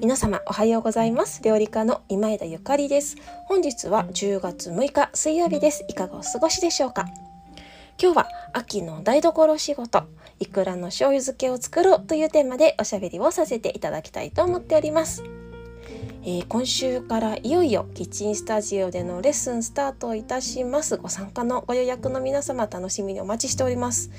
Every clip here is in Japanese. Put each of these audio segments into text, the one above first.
皆様おはようございます。料理家の今枝ゆかりです。本日は10月6日水曜日です。いかがお過ごしでしょうか？今日は秋の台所仕事いくらの醤油漬けを作ろうというテーマでおしゃべりをさせていただきたいと思っております。えー、今週からいよいよキッチンスタジオでのレッスンスタートいたします。ご参加のご予約の皆様楽しみにお待ちしております。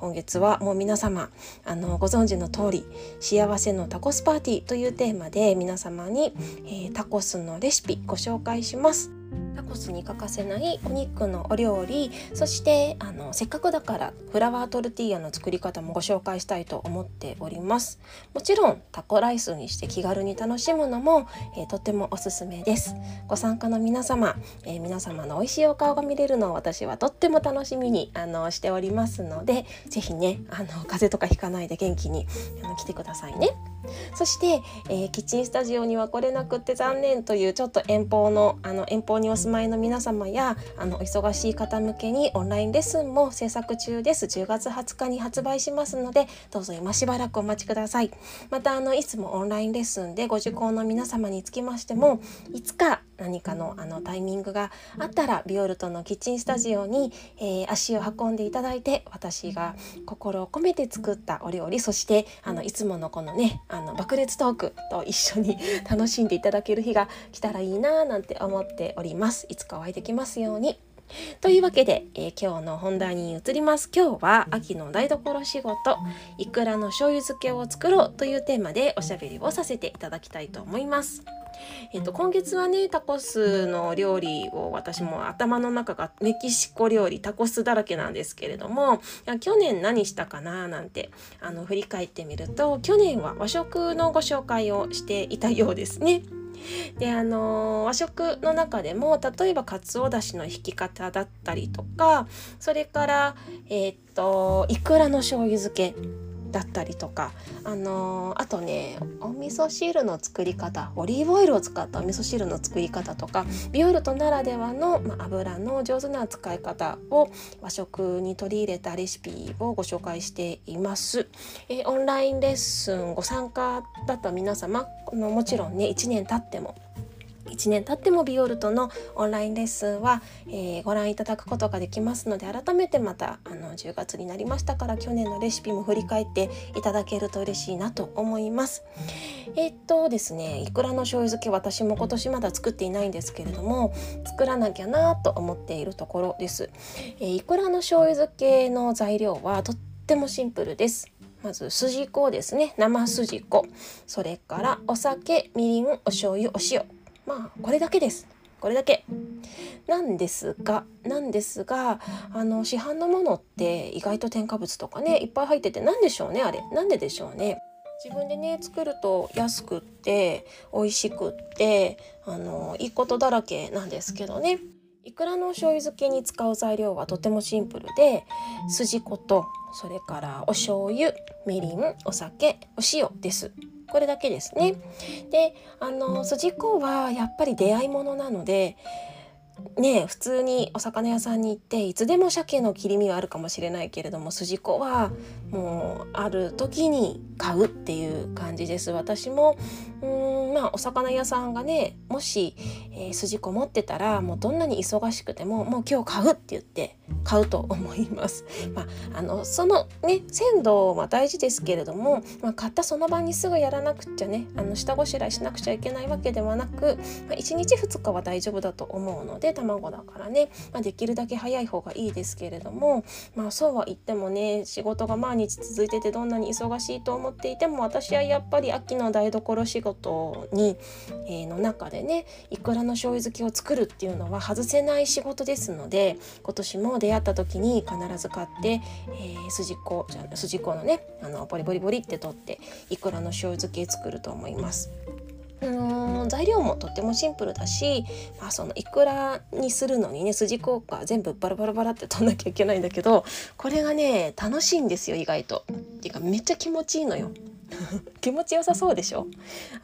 今月はもう皆様あのご存知の通り幸せのタコスパーティーというテーマで皆様に、えー、タコスのレシピご紹介します。タコスに欠かせないお肉のお料理そしてあのせっかくだからフラワートルティーヤの作り方もご紹介したいと思っておりますもちろんタコライスにして気軽に楽しむのも、えー、とてもおすすめですご参加の皆様、えー、皆様の美味しいお顔が見れるのを私はとっても楽しみにあのしておりますので是非ねあの風邪とかひかないで元気にあの来てくださいね。そして、えー、キッチンスタジオには来れなくって残念というちょっと遠方のあの遠方にお住まいの皆様やあのお忙しい方向けにオンラインレッスンも制作中です。10月20日に発売しますのでどうぞ今しばらくお待ちください。またあのいつもオンラインレッスンでご受講の皆様につきましてもいつか何かのあのタイミングがあったらビオルトのキッチンスタジオに、えー、足を運んでいただいて私が心を込めて作ったお料理そしてあのいつものこのねあの爆裂トークと一緒に 楽しんでいただける日が来たらいいななんて思っております。いつかお会いできますようにというわけで、えー、今日の本題に移ります。今日は秋の台所仕事。いくらの醤油漬けを作ろうというテーマでおしゃべりをさせていただきたいと思います。えっと、今月はねタコスの料理を私も頭の中がメキシコ料理タコスだらけなんですけれども去年何したかななんてあの振り返ってみると去年は和食のご紹介をしていたようですね。であの和食の中でも例えばかつおだしの引き方だったりとかそれからえー、っといくらの醤油漬け。だったりとかあのー、あとねお味噌汁の作り方オリーブオイルを使ったお味噌汁の作り方とかビオルトならではの、まあ、油の上手な使い方を和食に取り入れたレシピをご紹介しています。えー、オンラインレッスンご参加だった皆様のもちろんね1年経っても1年経ってもビオルトのオンラインレッスンは、えー、ご覧いただくことができますので改めてまたあの10月になりましたから去年のレシピも振り返っていただけると嬉しいなと思います。えー、っとですねいくらの醤油漬け私も今年まだ作っていないんですけれども作らなきゃなと思っているところです。えー、いくらの醤油漬けの材料はとってもシンプルです。まず筋子ですね生筋子それからお酒みりんお醤油お塩まあこれだけです。これだけ。なんですがなんですがあの市販のものって意外と添加物とかねいっぱい入ってて何でしょうねあれ。なんででしょうね。自分でね作ると安くって美味しくってあのいいことだらけなんですけどね。いくらの醤油漬けに使う材料はとてもシンプルで筋子とそれからお醤油みりんお酒お塩です。これだけですね。であの筋子はやっぱり出会いものなのでね普通にお魚屋さんに行っていつでも鮭の切り身はあるかもしれないけれども筋子はもうある時に買うっていう感じです私もうんまあお魚屋さんがねもし、えー、筋子持ってたらもうどんなに忙しくてももう今日買うって言って買うと思います。まあ、あのそのね鮮度は大事ですけれども、まあ、買ったその場にすぐやらなくちゃねあの下ごしらえしなくちゃいけないわけではなく、まあ、1日2日は大丈夫だと思うので卵だからね、まあ、できるだけ早い方がいいですけれども、まあ、そうは言ってもね仕事が毎日続いててどんなに忙しいと思っていても私はやっぱり秋の台所仕事に、えー、の中でねいくらの醤油漬けを作るっていうのは外せない仕事ですので今年も出会った時に必ず買って、えー、筋子じゃ筋子のねあのボリボリボリって取っていくらの塩漬け作ると思います。あのー、材料もとってもシンプルだし、まあ、そのいくらにするのにね筋効果全部バラバラバラって取んなきゃいけないんだけどこれがね楽しいんですよ意外と。っていうかめっちゃ気持ちいいのよ。気持ちよさそうでしょ？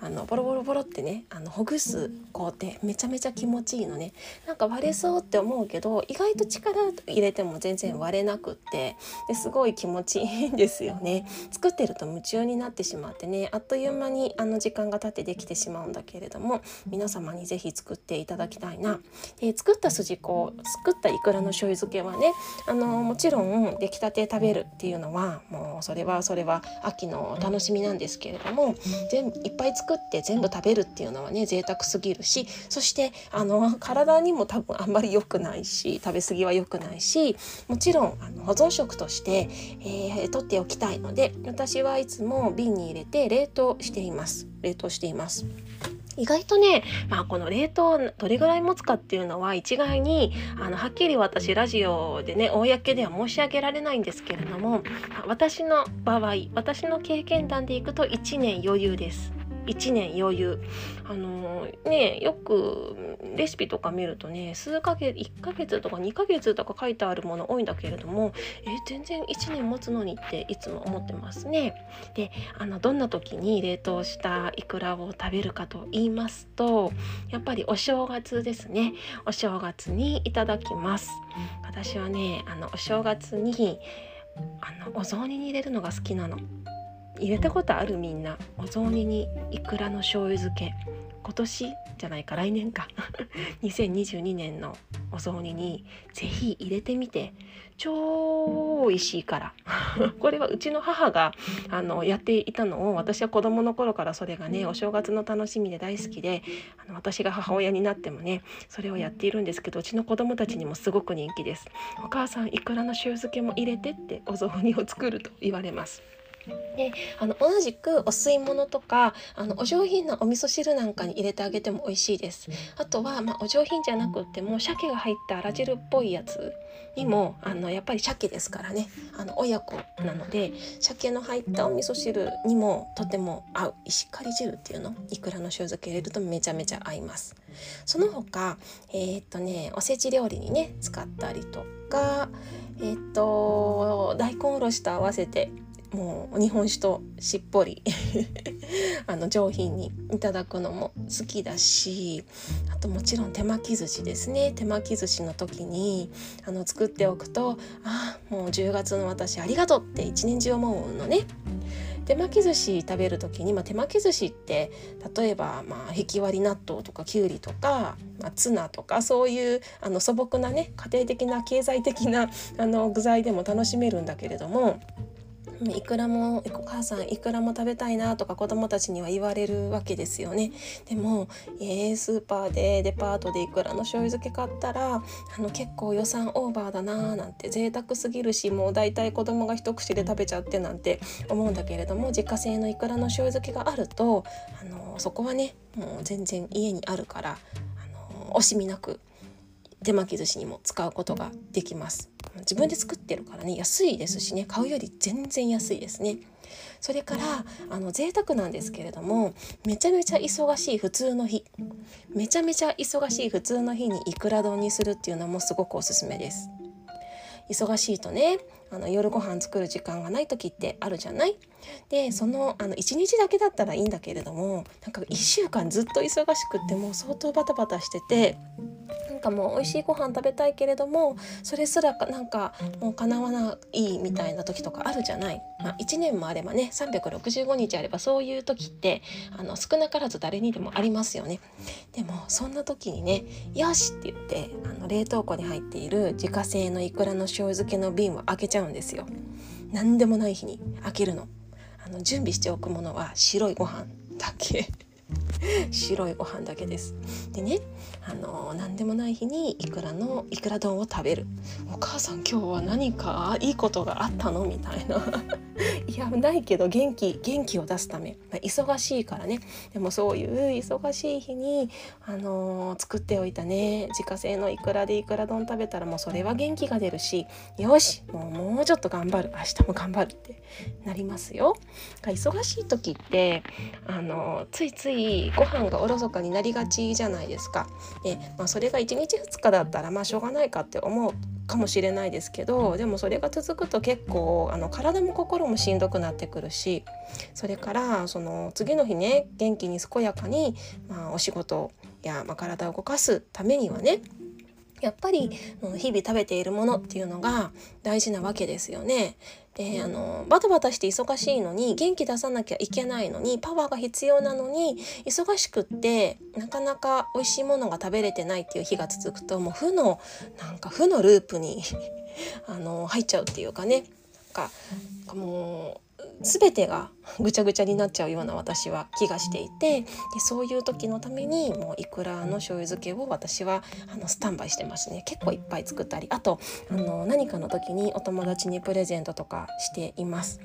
あのボロボロボロってねあのほぐす工程めちゃめちゃ気持ちいいのね。なんか割れそうって思うけど意外と力入れても全然割れなくってですごい気持ちいいんですよね。作ってると夢中になってしまってねあっという間にあの時間が経ってできてしまうんだけれども皆様に是非作っていただきたいな。で作った筋子作ったいくらの醤油漬けはねあのもちろん出来たて食べるっていうのはもうそれはそれは秋の楽しみなんですけれども全いっぱい作って全部食べるっていうのはね贅沢すぎるしそしてあの体にも多分あんまり良くないし食べ過ぎは良くないしもちろんあの保存食として、えー、取っておきたいので私はいつも瓶に入れて冷凍しています冷凍しています。意外とね、まあ、この冷凍どれぐらい持つかっていうのは一概にあのはっきり私ラジオでね公では申し上げられないんですけれども私の場合私の経験談でいくと1年余裕です。1年余裕あのー、ねよくレシピとか見るとね数ヶ月1ヶ月とか2ヶ月とか書いてあるもの多いんだけれどもえ全然1年持つのにっていつも思ってますね。であのどんな時に冷凍したイクラを食べるかと言いますとやっぱりお正月ですねお正月にいただきます。私はねあのお正月にあのお雑煮に入れるのが好きなの。入れたことあるみんなお雑煮にいくらの醤油漬け。今年じゃないか来年か。2022年のお雑煮にぜひ入れてみて。超美味しいから。これはうちの母があのやっていたのを私は子供の頃からそれがねお正月の楽しみで大好きであの私が母親になってもねそれをやっているんですけどうちの子供たちにもすごく人気です。お母さんいくらの塩漬けも入れてってお雑煮を作ると言われますであの同じくお吸い物とかあのお上品なお味噌汁なんかに入れてあげても美味しいです。あとは、まあ、お上品じゃなくっても鮭が入ったあら汁っぽいやつにもあのやっぱり鮭ですからね。あの親子なので鮭の入ったお味噌汁にもとても合う。石狩汁っていうの？いくらの塩漬け入れるとめちゃめちゃ合います。その他えー、っとねおせち料理にね使ったりとかえー、っと大根おろしと合わせてもう日本酒としっぽり あの上品にいただくのも好きだしあともちろん手巻き寿司ですね手巻き寿司の時にあの作っておくとあもう10月の私ありがとうって一年中思うのね。手巻き寿司食べる時に、まあ、手巻き寿司って例えば、まあ、ひき割り納豆とかきゅうりとか、まあ、ツナとかそういうあの素朴なね家庭的な経済的なあの具材でも楽しめるんだけれどもいくらもお母さんいくらも食べたいなとか子供たちには言われるわけですよね。でも、えー、スーパーでデパートでいくらの醤油漬け買ったらあの結構予算オーバーだなーなんて贅沢すぎるしもう大体子供が一口で食べちゃってなんて思うんだけれども自家製のいくらの醤油漬けがあるとあのそこはねもう全然家にあるからあの惜しみなく手巻き寿司にも使うことができます。自分で作ってるからね安いですしね買うより全然安いですね。それからあの贅沢なんですけれどもめちゃめちゃ忙しい普通の日。めちゃめちゃ忙しい普通の日にいくら丼にするっていうのもすごくおすすめです。忙しいとねあの夜ご飯作る時間がない時ってあるじゃない？でそのあの1日だけだったらいいんだけれどもなんか1週間ずっと忙しくってもう相当バタバタしててなんかもう美味しいご飯食べたいけれどもそれすらなんかもう叶わないみたいな時とかあるじゃない、まあ、1年もあればね365日あればそういう時ってあの少なからず誰にでもありますよね。でもそんな時にね「よし!」って言ってあの冷凍庫に入っている自家製のいくらの醤油漬けの瓶を開けちゃうんですよ。何でもない日に開けるの。あの準備しておくものは白いご飯だけ。白いご飯だけです。でねあの何でもない日にいくらのいくら丼を食べる。お母さん今日は何かいいことがあったのみたいな。いやないけど元気元気を出すため、まあ、忙しいからね。でもそういう忙しい日にあの作っておいたね自家製のいくらでいくら丼食べたらもうそれは元気が出るしよしもうもうちょっと頑張る。明日も頑張るってなりますよ。忙しい時ってあのついついご飯がおろそかになりがちじゃないですか。でまあ、それが1日2日だったらまあしょうがないかって思うかもしれないですけどでもそれが続くと結構あの体も心もしんどくなってくるしそれからその次の日ね元気に健やかに、まあ、お仕事や、まあ、体を動かすためにはねやっぱり日々食べているものっていうのが大事なわけですよね。であのバタバタして忙しいのに元気出さなきゃいけないのにパワーが必要なのに忙しくってなかなか美味しいものが食べれてないっていう日が続くともう負のなんか負のループに あの入っちゃうっていうかね。なんかもう全てがぐちゃぐちゃになっちゃうような私は気がしていてでそういう時のためにもういくらの醤油漬けを私はあのスタンバイしてますね結構いっぱい作ったりあとあの何かの時にお友達にプレゼントとかしています。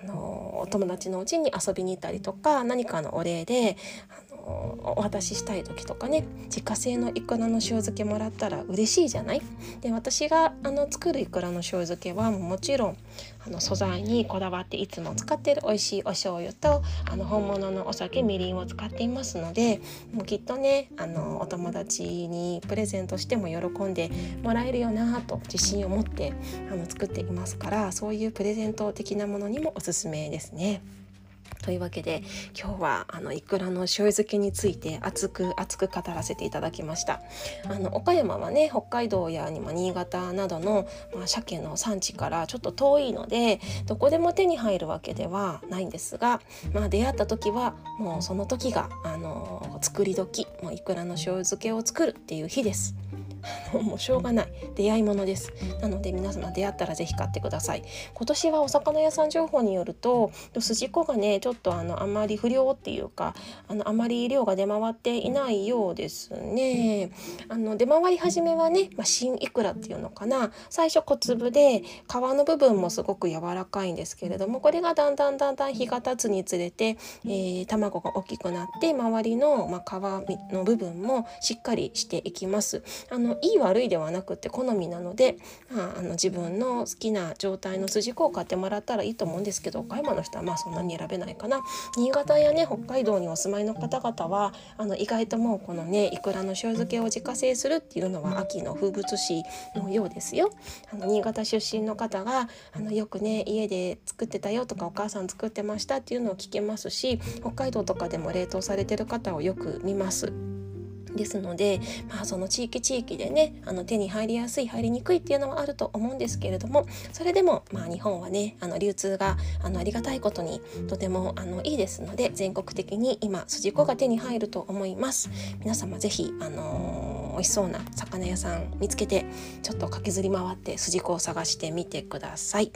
あのお友達のうちに遊びに行ったりとか何かのお礼でお渡ししたい時とかね自家製のいくらの塩漬けもらったら嬉しいじゃない？で私があの作るいくらの塩漬けはもちろんあの素材にこだわっていつも使ってる美味しいお醤油とあの本物のお酒みりんを使っていますのでもうきっとねあのお友達にプレゼントしても喜んでもらえるよなと自信を持ってあの作っていますからそういうプレゼント的なものにもおすすめですね。というわけで今日はあのいくらの醤油漬けについて熱く熱く語らせていただきましたあの岡山はね北海道や、新潟などの、まあ、鮭の産地からちょっと遠いのでどこでも手に入るわけではないんですが、まあ、出会った時はもうその時があの作り時もういくらの醤油漬けを作るっていう日です。もうしょうがない出会いものです。なので皆様出会ったら是非買ってください。今年はお魚屋さん情報によると筋子がねちょっとあのあまり不良っていうかあのあまり量が出回っていないようですね。あの出回り始めはね、まあ、新いくらっていうのかな。最初小粒で皮の部分もすごく柔らかいんですけれどもこれがだんだんだんだん日が経つにつれて、えー、卵が大きくなって周りの、まあ、皮の部分もしっかりしていきます。あののいい悪いではなくて好みなので、まあ、あの自分の好きな状態の筋子を買ってもらったらいいと思うんですけど岡山の人はまあそんなに選べないかな新潟やね北海道にお住まいの方々はあの意外ともうこのねいくらの塩漬けを自家製するっていうのは秋の風物詩のようですよ。あの新潟出身の方があのよくね家で作ってたよとかお母さん作ってましたっていうのを聞けますし北海道とかでも冷凍されてる方をよく見ます。ですので、まあ、その地域地域でねあの手に入りやすい入りにくいっていうのはあると思うんですけれどもそれでも、まあ、日本はねあの流通があのありがたいことにとてもあのいいですので全国的に今筋子が手に入ると思います皆様ぜひあのー、美味しそうな魚屋さん見つけてちょっと駆けずり回って筋子を探してみてください。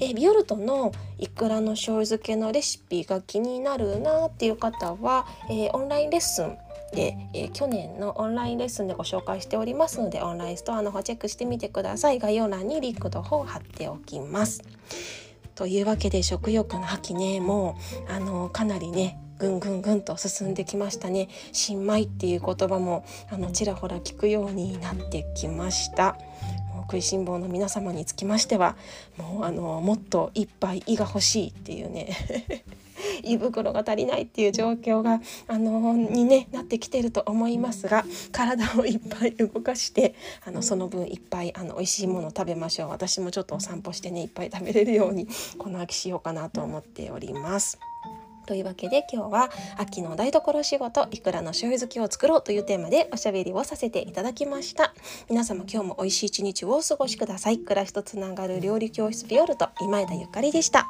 えビオルトのいくらの醤油漬けのレシピが気になるなっていう方は、えー、オンラインレッスンで、えー、去年のオンラインレッスンでご紹介しておりますのでオンラインストアの方チェックしてみてください。概要欄にリンクの方を貼っておきます。というわけで食欲の秋ね。もうあのかなりねぐんぐんぐんと進んできましたね。新米っていう言葉もあのちらほら聞くようになってきました。食いしん坊の皆様につきましてはもうあのもっと一杯胃が欲しいっていうね 胃袋が足りないっていう状況があのに、ね、なってきてると思いますが体をいっぱい動かしてあのその分いっぱいあの美味しいものを食べましょう私もちょっとお散歩してねいっぱい食べれるようにこの秋しようかなと思っております。というわけで今日は秋の台所仕事いくらの醤油漬けを作ろうというテーマでおしゃべりをさせていただきました。皆様今日も美味しい一日をお過ごしください。暮らしとつながる料理教室ビオルト今枝ゆかりでした。